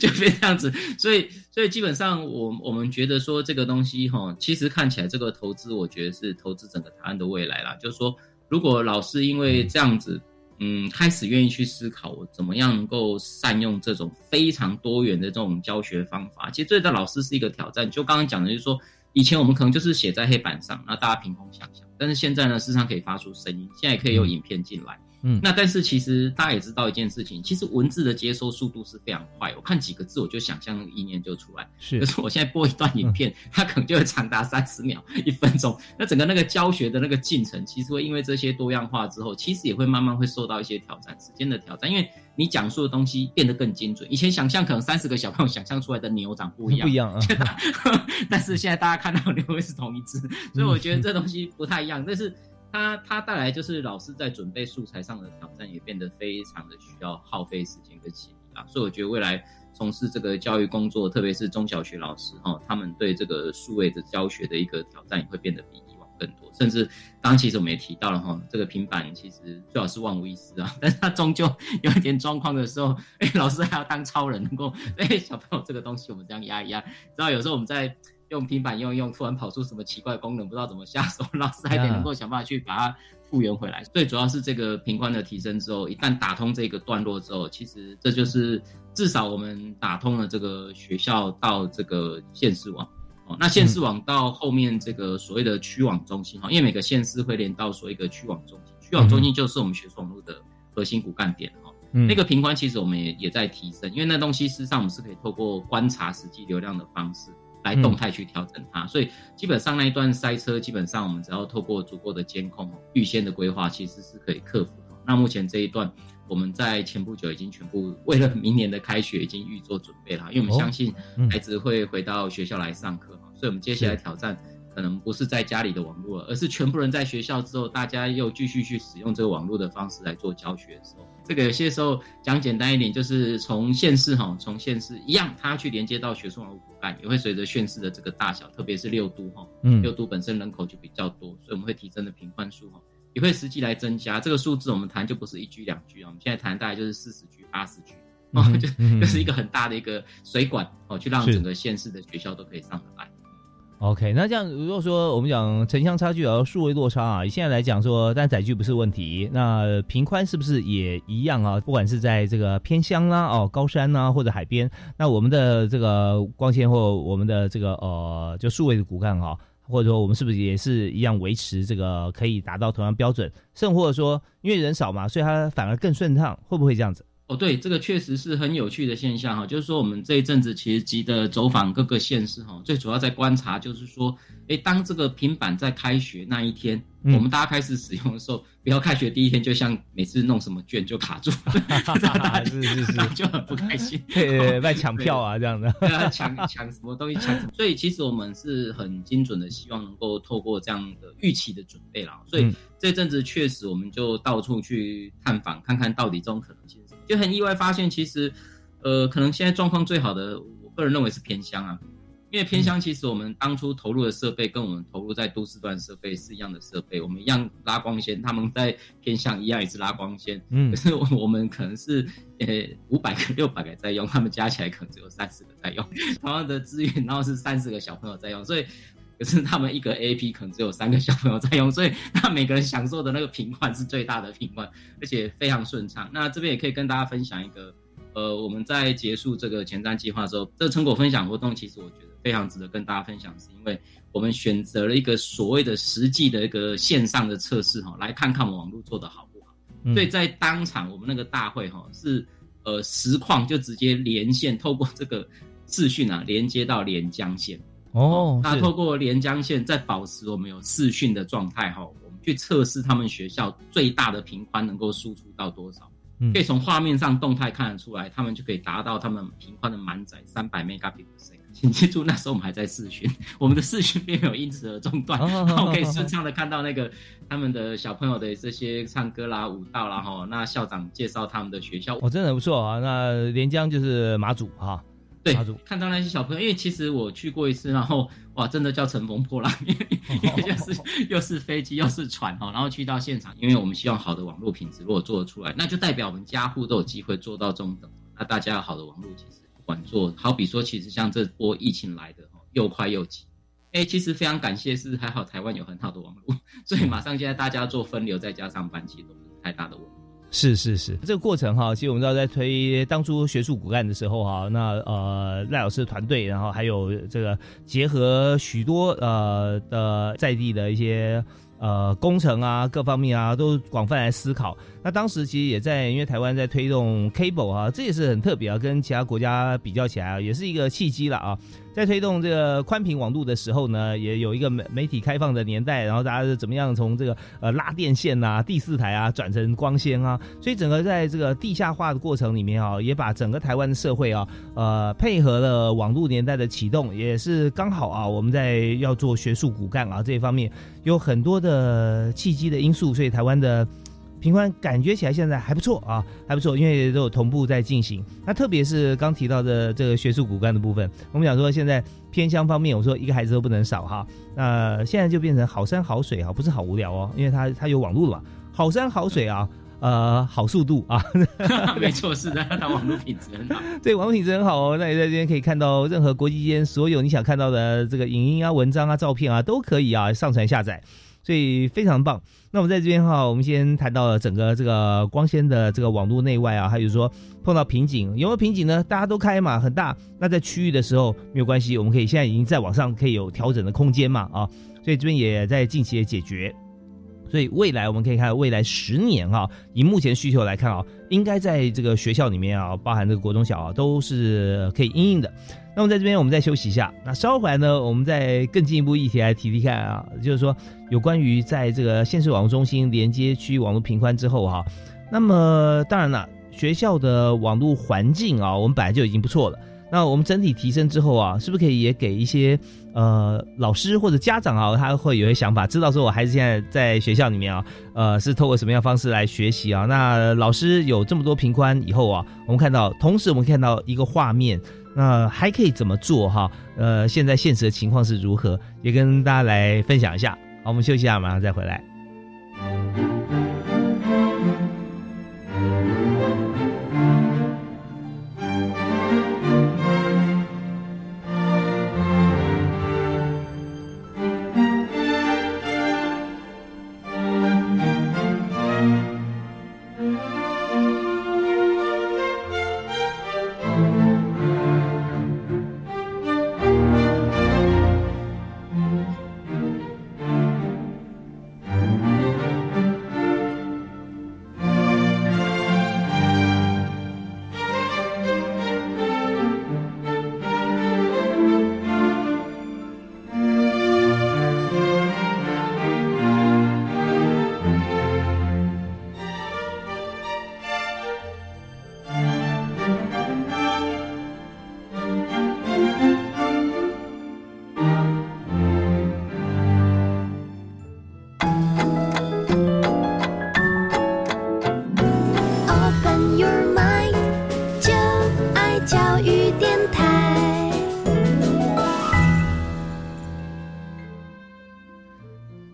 Speaker 2: 就变这样子。所以，所以基本上，我我们觉得说这个东西哈，其实看起来这个投资，我觉得是投资整个台湾的未来啦。就是说，如果老师因为这样子，嗯，开始愿意去思考我怎么样能够善用这种非常多元的这种教学方法，其实对待老师是一个挑战。就刚刚讲的，就是说。以前我们可能就是写在黑板上，那大家凭空想象。但是现在呢，事实上可以发出声音，现在可以有影片进来。那但是其实大家也知道一件事情，其实文字的接收速度是非常快。我看几个字，我就想象那个意念就出来。
Speaker 1: 是，
Speaker 2: 可是我现在播一段影片，它可能就会长达三十秒、一分钟。那整个那个教学的那个进程，其实会因为这些多样化之后，其实也会慢慢会受到一些挑战，时间的挑战，因为。你讲述的东西变得更精准。以前想象可能三十个小朋友想象出来的牛长不一样，
Speaker 1: 不一样啊。
Speaker 2: 但是现在大家看到牛会是同一只，所以我觉得这东西不太一样。但是它它带来就是老师在准备素材上的挑战也变得非常的需要耗费时间跟精力啊。所以我觉得未来从事这个教育工作，特别是中小学老师哈，他们对这个数位的教学的一个挑战也会变得比以往。更多，甚至刚刚其实我们也提到了哈，这个平板其实最好是万无一失啊，但是它终究有一点状况的时候，哎，老师还要当超人，能够哎小朋友这个东西我们这样压一压，知道有时候我们在用平板用一用，突然跑出什么奇怪功能，不知道怎么下手，老师还得能够想办法去把它复原回来。最主要是这个频宽的提升之后，一旦打通这个段落之后，其实这就是至少我们打通了这个学校到这个县市网。哦那县市网到后面这个所谓的区网中心哈，因为每个县市会连到所谓一个区网中心，区网中心就是我们学术网络的核心骨干点哈。那个频宽其实我们也也在提升，因为那东西事实上我们是可以透过观察实际流量的方式来动态去调整它，所以基本上那一段塞车，基本上我们只要透过足够的监控、预先的规划，其实是可以克服的。那目前这一段。我们在前不久已经全部为了明年的开学已经预做准备了，因为我们相信孩子会回到学校来上课所以我们接下来挑战可能不是在家里的网络，而是全部人在学校之后，大家又继续去使用这个网络的方式来做教学的时候，这个有些时候讲简单一点，就是从县市哈，从县市一样，它去连接到学术网络骨干，也会随着县市的这个大小，特别是六都哈，嗯六都本身人口就比较多，所以我们会提升的贫困数哈。也会实际来增加这个数字，我们谈就不是一居两居啊，我们现在谈大概就是四十居、八十居哦，就就是一个很大的一个水管哦，去让整个县市的学校都可以上得来。
Speaker 1: OK，那这样如果说我们讲城乡差距和数位落差啊，以现在来讲说，但载具不是问题，那频宽是不是也一样啊？不管是在这个偏乡啦、哦高山呐或者海边，那我们的这个光纤或我们的这个呃就数位的骨干哈。或者说，我们是不是也是一样维持这个可以达到同样标准？甚或者说，因为人少嘛，所以它反而更顺畅，会不会这样子？
Speaker 2: 哦，对，这个确实是很有趣的现象哈。就是说，我们这一阵子其实急的走访各个县市哈，最主要在观察，就是说，哎，当这个平板在开学那一天，我们大家开始使用的时候。不要开学第一天就像每次弄什么卷就卡住，
Speaker 1: 是是是，
Speaker 2: 就很不开心。
Speaker 1: 对，在抢票啊这样的，
Speaker 2: 抢抢什么东西抢。所以其实我们是很精准的，希望能够透过这样的预期的准备啦。所以这阵子确实我们就到处去探访，看看到底这种可能性。就很意外发现，其实呃，可能现在状况最好的，我个人认为是偏乡啊。因为偏乡其实我们当初投入的设备跟我们投入在都市端设备是一样的设备，我们一样拉光纤，他们在偏乡一样也是拉光纤，嗯，可是我们可能是呃五百个六百个在用，他们加起来可能只有三十个在用，同样的资源，然后是三十个小朋友在用，所以可是他们一个 A P 可能只有三个小朋友在用，所以那每个人享受的那个频宽是最大的频宽，而且非常顺畅。那这边也可以跟大家分享一个。呃，我们在结束这个前瞻计划之后，这个成果分享活动，其实我觉得非常值得跟大家分享，是因为我们选择了一个所谓的实际的一个线上的测试哈，来看看我们网络做的好不好。所以在当场我们那个大会哈是呃实况就直接连线，透过这个视讯啊连接到连江县
Speaker 1: 哦，
Speaker 2: 那透过连江县在保持我们有视讯的状态哈，我们去测试他们学校最大的频宽能够输出到多少。可以从画面上动态看得出来，他们就可以达到他们频宽的满载三百 Mbps。请记住，那时候我们还在试训，我们的试训并没有因此而中断，然后可以顺畅的看到那个他们的小朋友的这些唱歌啦、舞蹈啦，哈。那校长介绍他们的学校，
Speaker 1: 哦，真的很不错啊。那连江就是马祖哈。
Speaker 2: 对，看到那些小朋友，因为其实我去过一次，然后哇，真的叫乘风破浪，因为就是 又是飞机又是船哈，然后去到现场，因为我们希望好的网络品质，如果做得出来，那就代表我们家户都有机会做到中等。那大家有好的网络，其实不管做好比说，其实像这波疫情来的又快又急，哎，其实非常感谢是还好台湾有很好的网络，所以马上现在大家做分流再加上班，其实都不是太大的问题。
Speaker 1: 是是是，这个过程哈，其实我们知道在推当初学术骨干的时候哈，那呃赖老师的团队，然后还有这个结合许多呃的在地的一些呃工程啊各方面啊，都广泛来思考。那当时其实也在，因为台湾在推动 cable 啊，这也是很特别啊，跟其他国家比较起来啊，也是一个契机了啊。在推动这个宽频网络的时候呢，也有一个媒媒体开放的年代，然后大家是怎么样从这个呃拉电线呐、第四台啊转成光纤啊，所以整个在这个地下化的过程里面啊，也把整个台湾的社会啊，呃配合了网络年代的启动，也是刚好啊，我们在要做学术骨干啊这一方面有很多的契机的因素，所以台湾的。平宽感觉起来现在还不错啊，还不错，因为都有同步在进行。那特别是刚提到的这个学术骨干的部分，我们讲说现在偏乡方面，我说一个孩子都不能少哈。那现在就变成好山好水啊，不是好无聊哦，因为它它有网络了嘛。好山好水啊，呃，好速度啊，
Speaker 2: 没错，是的，它网络品质很好。
Speaker 1: 对，网络品质很好哦。那你在这边可以看到任何国际间所有你想看到的这个影音啊、文章啊、照片啊，都可以啊上传下载。所以非常棒。那我们在这边哈，我们先谈到了整个这个光纤的这个网络内外啊，还有说碰到瓶颈有没有瓶颈呢？大家都开嘛，很大。那在区域的时候没有关系，我们可以现在已经在网上可以有调整的空间嘛啊，所以这边也在近期的解决。所以未来我们可以看未来十年哈，以目前需求来看啊，应该在这个学校里面啊，包含这个国中小啊，都是可以应用的。那么在这边我们再休息一下，那稍后来呢，我们再更进一步议题来提提看啊，就是说有关于在这个县市网络中心连接区域网络频宽之后哈，那么当然了，学校的网络环境啊，我们本来就已经不错了。那我们整体提升之后啊，是不是可以也给一些呃老师或者家长啊，他会有些想法，知道说我孩子现在在学校里面啊，呃是透过什么样方式来学习啊？那老师有这么多频宽以后啊，我们看到，同时我们看到一个画面，那还可以怎么做哈？呃，现在现实的情况是如何？也跟大家来分享一下。好，我们休息一下，马上再回来。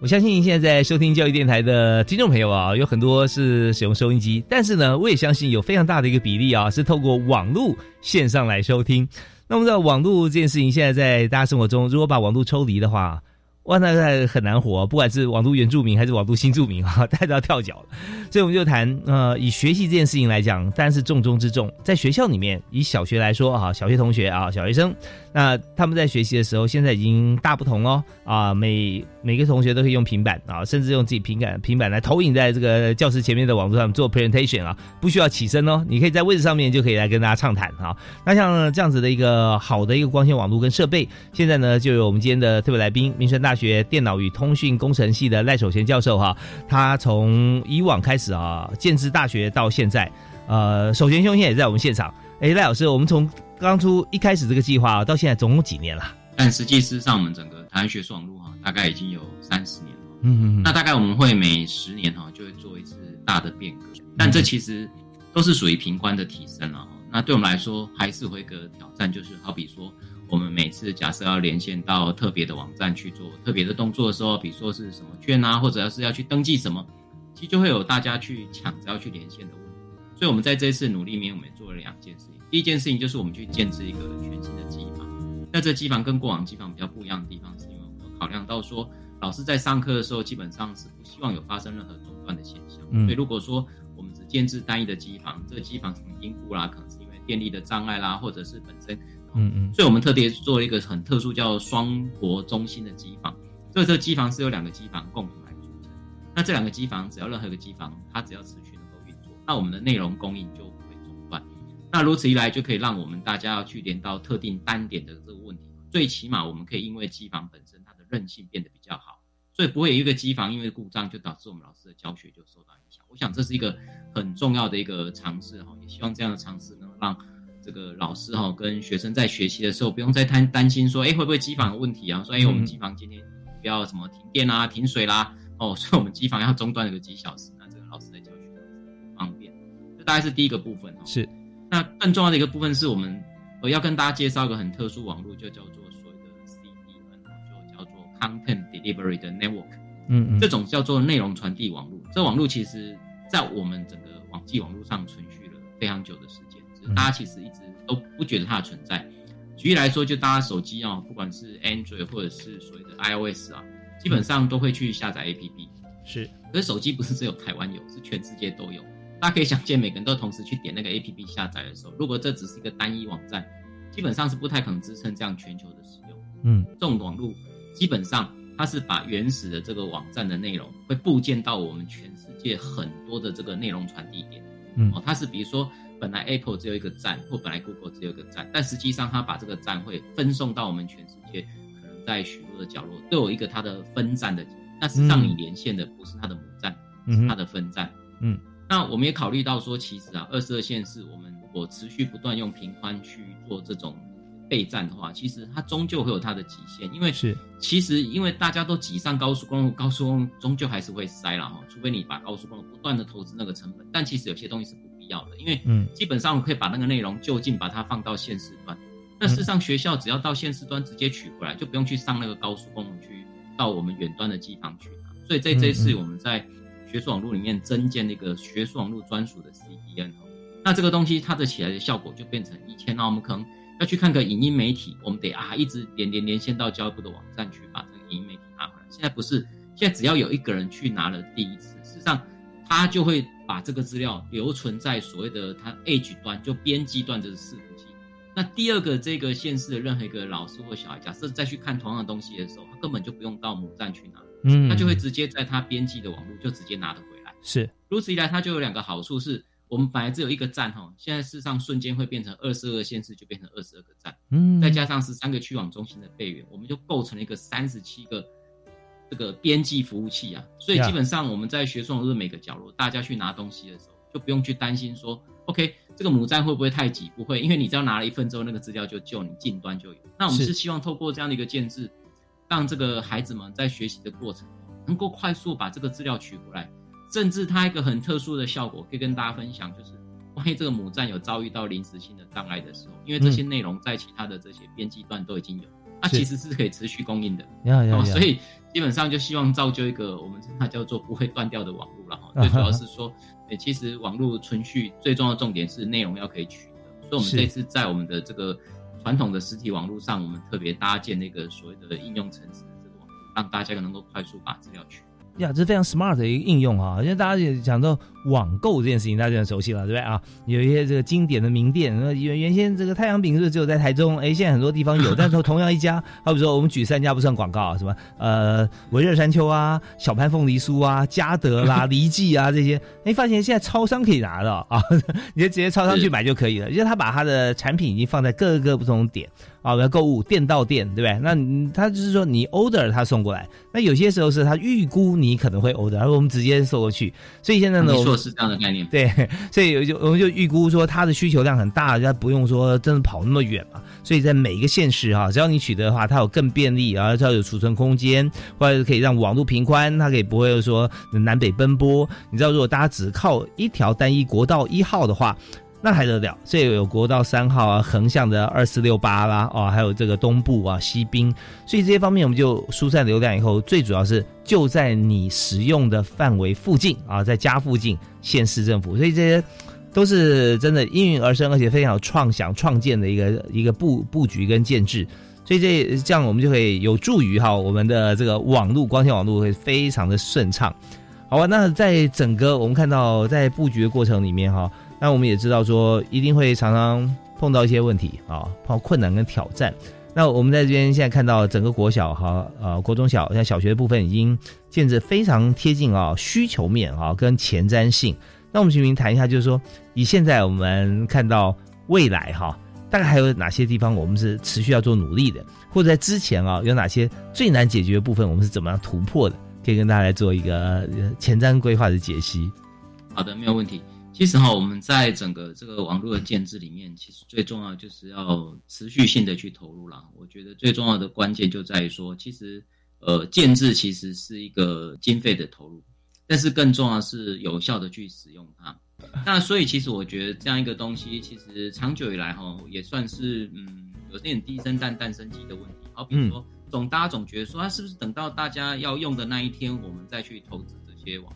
Speaker 1: 我相信现在在收听教育电台的听众朋友啊，有很多是使用收音机，但是呢，我也相信有非常大的一个比例啊，是透过网络线上来收听。那么在网络这件事情，现在在大家生活中，如果把网络抽离的话，哇，那个很难活，不管是网络原住民还是网络新住民啊，大家都要跳脚了。所以我们就谈，呃，以学习这件事情来讲，当然是重中之重。在学校里面，以小学来说啊，小学同学啊，小学生，那他们在学习的时候，现在已经大不同哦啊，每每个同学都可以用平板啊，甚至用自己平板平板来投影在这个教室前面的网络上做 presentation 啊，不需要起身哦，你可以在位置上面就可以来跟大家畅谈啊。那像这样子的一个好的一个光纤网络跟设备，现在呢，就有我们今天的特别来宾，民生大学电脑与通讯工程系的赖守贤教授哈，他从以往开始啊，建制大学到现在，呃，守贤兄现在也在我们现场。哎，赖老师，我们从刚出一开始这个计划到现在总共几年了？
Speaker 2: 但实际事实上，我们整个台湾学术网络哈，大概已经有三十年了。
Speaker 1: 嗯嗯。
Speaker 2: 那大概我们会每十年哈就会做一次大的变革，但这其实都是属于平观的提升了。那对我们来说，还是会一个挑战，就是好比说。我们每次假设要连线到特别的网站去做特别的动作的时候，比如说是什么券啊，或者要是要去登记什么，其实就会有大家去抢着要去连线的问题。所以，我们在这次努力里面，我们做了两件事情。第一件事情就是我们去建制一个全新的机房。那这机房跟过往机房比较不一样的地方，是因为我们考量到说，老师在上课的时候基本上是不希望有发生任何中断的现象。所以，如果说我们只建制单一的机房，这个机房什么因故啦，可能电力的障碍啦，或者是本身。
Speaker 1: 嗯嗯，
Speaker 2: 所以我们特别做了一个很特殊叫双国中心的机房，所以这个机房是由两个机房共同来组成。那这两个机房只要任何一个机房，它只要持续能够运作，那我们的内容供应就不会中断。那如此一来，就可以让我们大家要去连到特定单点的这个问题，最起码我们可以因为机房本身它的韧性变得比较好，所以不会有一个机房因为故障就导致我们老师的教学就受到影响。我想这是一个很重要的一个尝试哈，也希望这样的尝试能让。这个老师哈跟学生在学习的时候，不用再担担心说，哎，会不会机房有问题啊？说，哎，我们机房今天不要什么停电啦、停水啦，哦，所以我们机房要中断个几小时，那这个老师在教学不方便。这大概是第一个部分哦。
Speaker 1: 是。
Speaker 2: 那更重要的一个部分是我们我要跟大家介绍一个很特殊网络，就叫做所谓的 CDN，就叫做 Content Delivery 的 Network。
Speaker 1: 嗯嗯。
Speaker 2: 这种叫做内容传递网络。这网络其实在我们整个网际网络上存续了非常久的时间。大家其实一直都不觉得它的存在。举例来说，就大家手机啊，不管是 Android 或者是所谓的 iOS 啊，基本上都会去下载 APP。
Speaker 1: 是，
Speaker 2: 可是手机不是只有台湾有，是全世界都有。大家可以想见，每个人都同时去点那个 APP 下载的时候，如果这只是一个单一网站，基本上是不太可能支撑这样全球的使用。
Speaker 1: 嗯，
Speaker 2: 这种网络基本上它是把原始的这个网站的内容会部件到我们全世界很多的这个内容传递点。
Speaker 1: 嗯，
Speaker 2: 哦，它是比如说。本来 Apple 只有一个站，或本来 Google 只有一个站，但实际上它把这个站会分送到我们全世界，可能在许多的角落都有一个它的分站的。那实际上你连线的不是它的母站，是它的分站。
Speaker 1: 嗯，
Speaker 2: 那我们也考虑到说，其实啊，二十二线是我们如果持续不断用频宽去做这种备战的话，其实它终究会有它的极限，因为
Speaker 1: 是
Speaker 2: 其实因为大家都挤上高速公路，高速公路终究还是会塞了哈，除非你把高速公路不断的投资那个成本，但其实有些东西是不。要的，因为基本上我可以把那个内容就近把它放到现实端。那事实上，学校只要到现实端直接取回来，就不用去上那个高速公路去到我们远端的机房去拿。所以在这一次我们在学术网络里面增建那个学术网络专属的 CDN 那这个东西它的起来的效果就变成以前呢，我们可能要去看个影音媒体，我们得啊一直连连连线到教育部的网站去把这个影音媒体拿回来。现在不是，现在只要有一个人去拿了第一次，事实上。他就会把这个资料留存在所谓的它 Edge 端，就编辑端的伺服器。那第二个这个县市的任何一个老师或小孩，假设再去看同样的东西的时候，他根本就不用到母站去拿，
Speaker 1: 嗯，
Speaker 2: 他就会直接在他编辑的网络就直接拿得回来。
Speaker 1: 是
Speaker 2: 如此一来，它就有两个好处：是我们本来只有一个站哈，现在事实上瞬间会变成二十二个县市，就变成二十二个站，
Speaker 1: 嗯，
Speaker 2: 再加上十三个区网中心的备援，我们就构成了一个三十七个。这个编辑服务器啊，所以基本上我们在学送的每个角落，大家去拿东西的时候，就不用去担心说，OK，这个母站会不会太挤？不会，因为你只要拿了一份之后，那个资料就就你近端就有。那我们是希望透过这样的一个建制，让这个孩子们在学习的过程能够快速把这个资料取回来，甚至它一个很特殊的效果，可以跟大家分享，就是 万一这个母站有遭遇到临时性的障碍的时候，因为这些内容在其他的这些编辑段都已经有。它其实是可以持续供应的，所以基本上就希望造就一个我们它叫做不会断掉的网络了哈。最主要是说，诶，其实网络存续最重要的重点是内容要可以取得，所以我们这次在我们的这个传统的实体网络上，我们特别搭建那个所谓的应用层次的这个网络，让大家能够快速把资料取。
Speaker 1: 呀，这是非常 smart 的一个应用啊！因为大家也讲到网购这件事情，大家就很熟悉了，对不对啊？有一些这个经典的名店，原原先这个太阳饼是只有在台中，哎，现在很多地方有，但是 同样一家，好比说我们举三家不算广告啊，什么呃维热山丘啊、小潘凤梨酥啊、嘉德啦、黎记啊这些，哎，发现现在超商可以拿到啊，你就直接超商去买就可以了，因为他把他的产品已经放在各个不同点。啊，要购物店到店，对不对？那他就是说你 order 他送过来，那有些时候是他预估你可能会 order，然后我们直接送过去。所以现在呢，
Speaker 2: 没错是这样的概念。
Speaker 1: 对，所以就我们就预估说它的需求量很大，它不用说真的跑那么远嘛。所以在每一个县市哈，只要你取得的话，它有更便利，而且它有储存空间，或者可以让网络平宽，它可以不会说南北奔波。你知道，如果大家只靠一条单一国道一号的话。那还得了？这有国道三号啊，横向的二四六八啦，哦，还有这个东部啊，西滨，所以这些方面我们就疏散流量以后，最主要是就在你使用的范围附近啊，在家附近，县市政府，所以这些都是真的应运而生，而且非常有创想创建的一个一个布布局跟建制，所以这这样我们就可以有助于哈我们的这个网络光纤网络会非常的顺畅，好吧？那在整个我们看到在布局的过程里面哈。那我们也知道说，一定会常常碰到一些问题啊，碰到困难跟挑战。那我们在这边现在看到整个国小哈，呃，国中小像小学的部分已经建设非常贴近啊需求面啊跟前瞻性。那我们请您谈一下，就是说以现在我们看到未来哈，大概还有哪些地方我们是持续要做努力的，或者在之前啊有哪些最难解决的部分，我们是怎么样突破的？可以跟大家来做一个前瞻规划的解析。
Speaker 2: 好的，没有问题。其实哈，我们在整个这个网络的建制里面，其实最重要就是要持续性的去投入啦。我觉得最重要的关键就在于说，其实呃，建制其实是一个经费的投入，但是更重要是有效的去使用它。那所以其实我觉得这样一个东西，其实长久以来哈，也算是嗯，有点低生蛋蛋生鸡的问题。好，比如说总大家总觉得说，它是不是等到大家要用的那一天，我们再去投资这些网？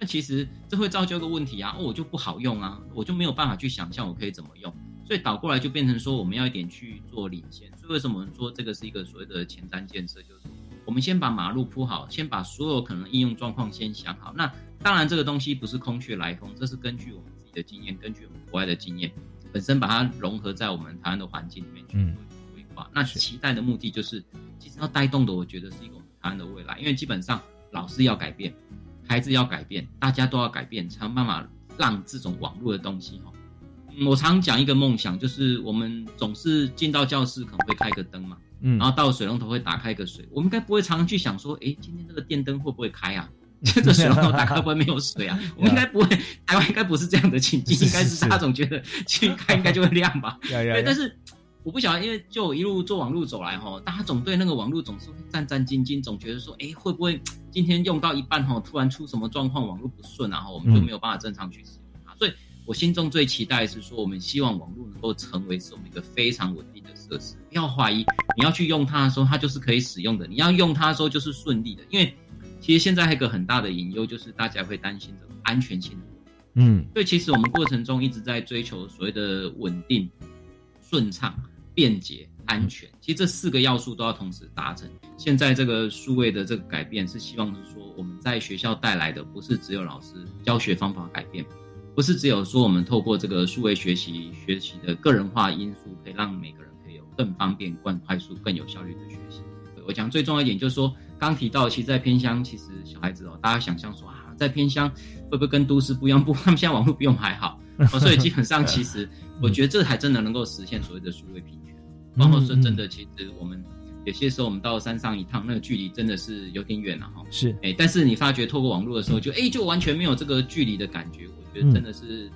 Speaker 2: 那其实这会造就一个问题啊，哦，我就不好用啊，我就没有办法去想象我可以怎么用，所以倒过来就变成说我们要一点去做领先。所以为什么我们说这个是一个所谓的前瞻建设，就是我们先把马路铺好，先把所有可能应用状况先想好。那当然这个东西不是空穴来风，这是根据我们自己的经验，根据我们国外的经验，本身把它融合在我们台湾的环境里面去做规划。那期待的目的就是，其实要带动的，我觉得是一个我们台湾的未来，因为基本上老是要改变。孩子要改变，大家都要改变，才有办法让这种网络的东西哈。我常讲一个梦想，就是我们总是进到教室可能会开个灯嘛，嗯，然后到水龙头会打开一个水，我们应该不会常常去想说，哎，今天这个电灯会不会开啊？这水龙头打开会不会没有水啊？我们 应该不会，台湾应该不是这样的情境，应该是大家总觉得 去开应该就会亮吧？对，但是。我不晓得，因为就一路做网络走来哈，大家总对那个网络总是会战战兢兢，总觉得说，哎，会不会今天用到一半哈，突然出什么状况，网络不顺，然后我们就没有办法正常去使用它。所以我心中最期待是说，我们希望网络能够成为是我们一个非常稳定的设施。不要怀疑，你要去用它的时候，它就是可以使用的；你要用它的时候，就是顺利的。因为其实现在还有一个很大的隐忧，就是大家会担心的安全性。嗯，所以其实我们过程中一直在追求所谓的稳定、顺畅。便捷、安全，其实这四个要素都要同时达成。现在这个数位的这个改变，是希望是说我们在学校带来的，不是只有老师教学方法改变，不是只有说我们透过这个数位学习学习的个人化因素，可以让每个人可以有更方便、更快速、更有效率的学习。我讲最重要一点就是说，刚提到，其实，在偏乡，其实小孩子哦，大家想象说啊，在偏乡会不会跟都市不一样？不，他们现在网络不用还好，所以基本上其实，我觉得这还真的能够实现所谓的数位平。然后说真的，其实我们有些时候我们到山上一趟，那个距离真的是有点远了哈。
Speaker 1: 是，
Speaker 2: 哎，但是你发觉透过网络的时候，就哎就完全没有这个距离的感觉。我觉得真的是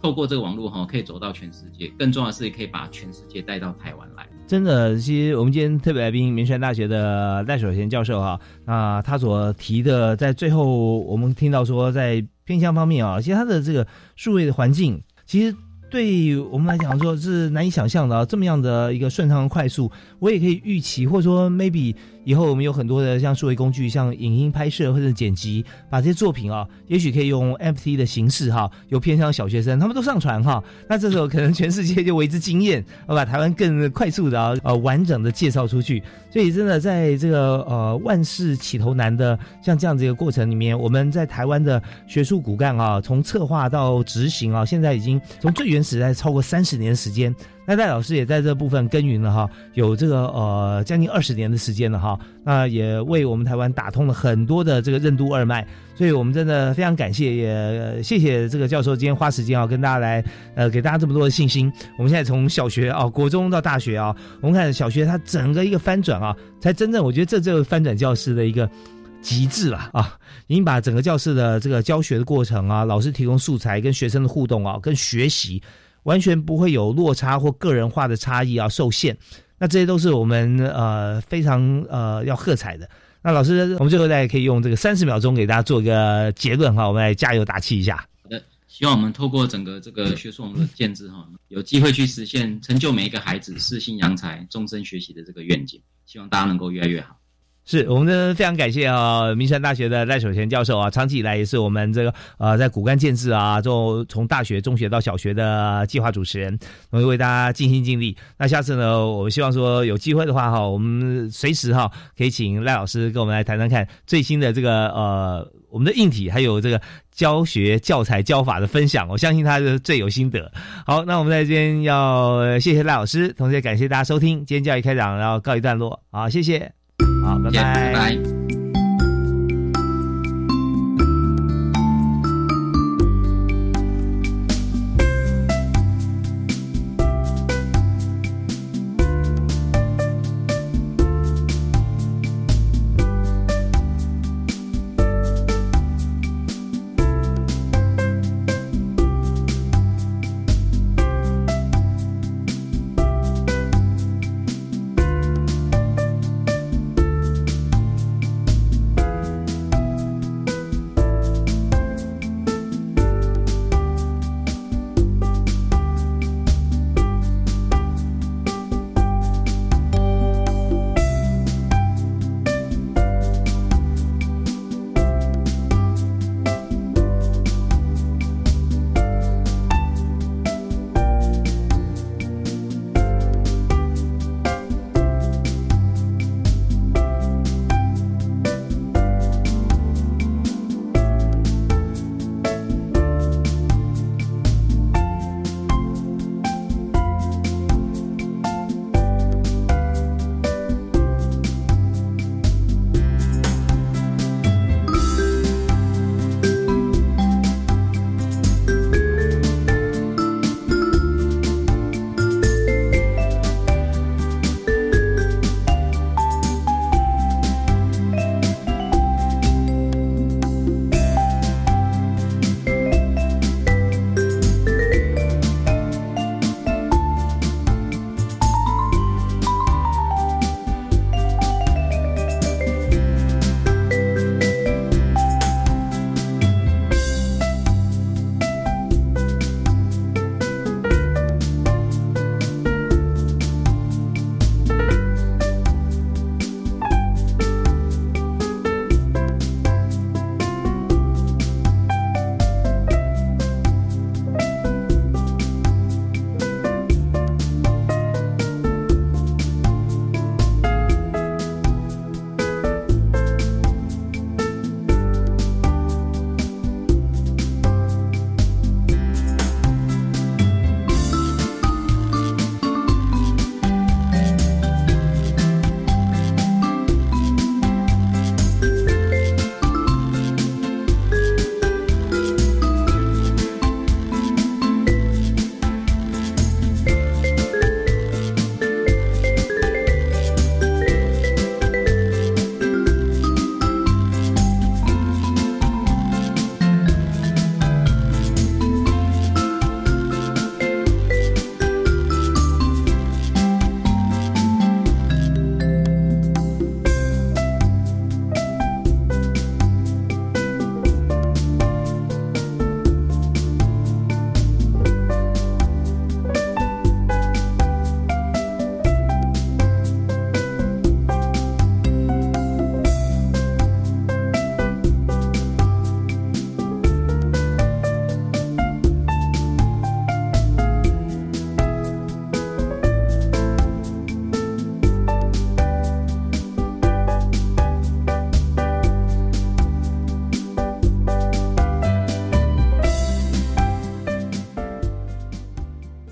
Speaker 2: 透过这个网络哈，可以走到全世界。更重要的是，可以把全世界带到台湾来。
Speaker 1: 真的，其实我们今天特别来宾，民山大学的赖守贤教授哈，那他所提的，在最后我们听到说，在偏向方面啊，其实他的这个数位的环境，其实。对我们来讲说是难以想象的啊，这么样的一个顺畅快速，我也可以预期，或者说 maybe 以后我们有很多的像数位工具，像影音拍摄或者剪辑，把这些作品啊，也许可以用 M T 的形式哈，有偏向小学生，他们都上传哈，那这时候可能全世界就为之惊艳，我把台湾更快速的啊呃完整的介绍出去。所以真的在这个呃万事起头难的像这样子一个过程里面，我们在台湾的学术骨干啊，从策划到执行啊，现在已经从最原始在超过三十年时间。那戴老师也在这部分耕耘了哈，有这个呃将近二十年的时间了哈。那也为我们台湾打通了很多的这个任督二脉，所以我们真的非常感谢，也谢谢这个教授今天花时间啊跟大家来呃给大家这么多的信心。我们现在从小学啊、国中到大学啊，我们看小学它整个一个翻转啊，才真正我觉得这就是翻转教师的一个。极致了啊！已经把整个教室的这个教学的过程啊，老师提供素材跟学生的互动啊，跟学习完全不会有落差或个人化的差异啊受限。那这些都是我们呃非常呃要喝彩的。那老师，我们最后再可以用这个三十秒钟给大家做一个结论哈，我们来加油打气一下。
Speaker 2: 好的，希望我们透过整个这个学术网络的建制哈，有机会去实现成就每一个孩子四性扬才、终身学习的这个愿景。希望大家能够越来越好。
Speaker 1: 是我们的非常感谢啊，明山大学的赖守贤教授啊，长期以来也是我们这个呃在骨干建制啊，就从大学、中学到小学的计划主持人，我会为大家尽心尽力。那下次呢，我希望说有机会的话哈，我们随时哈可以请赖老师跟我们来谈谈看最新的这个呃我们的硬体，还有这个教学教材教法的分享，我相信他是最有心得。好，那我们在这边要谢谢赖老师，同时也感谢大家收听今天教育开讲，然后告一段落。好，谢谢。好，拜拜。
Speaker 2: 拜拜。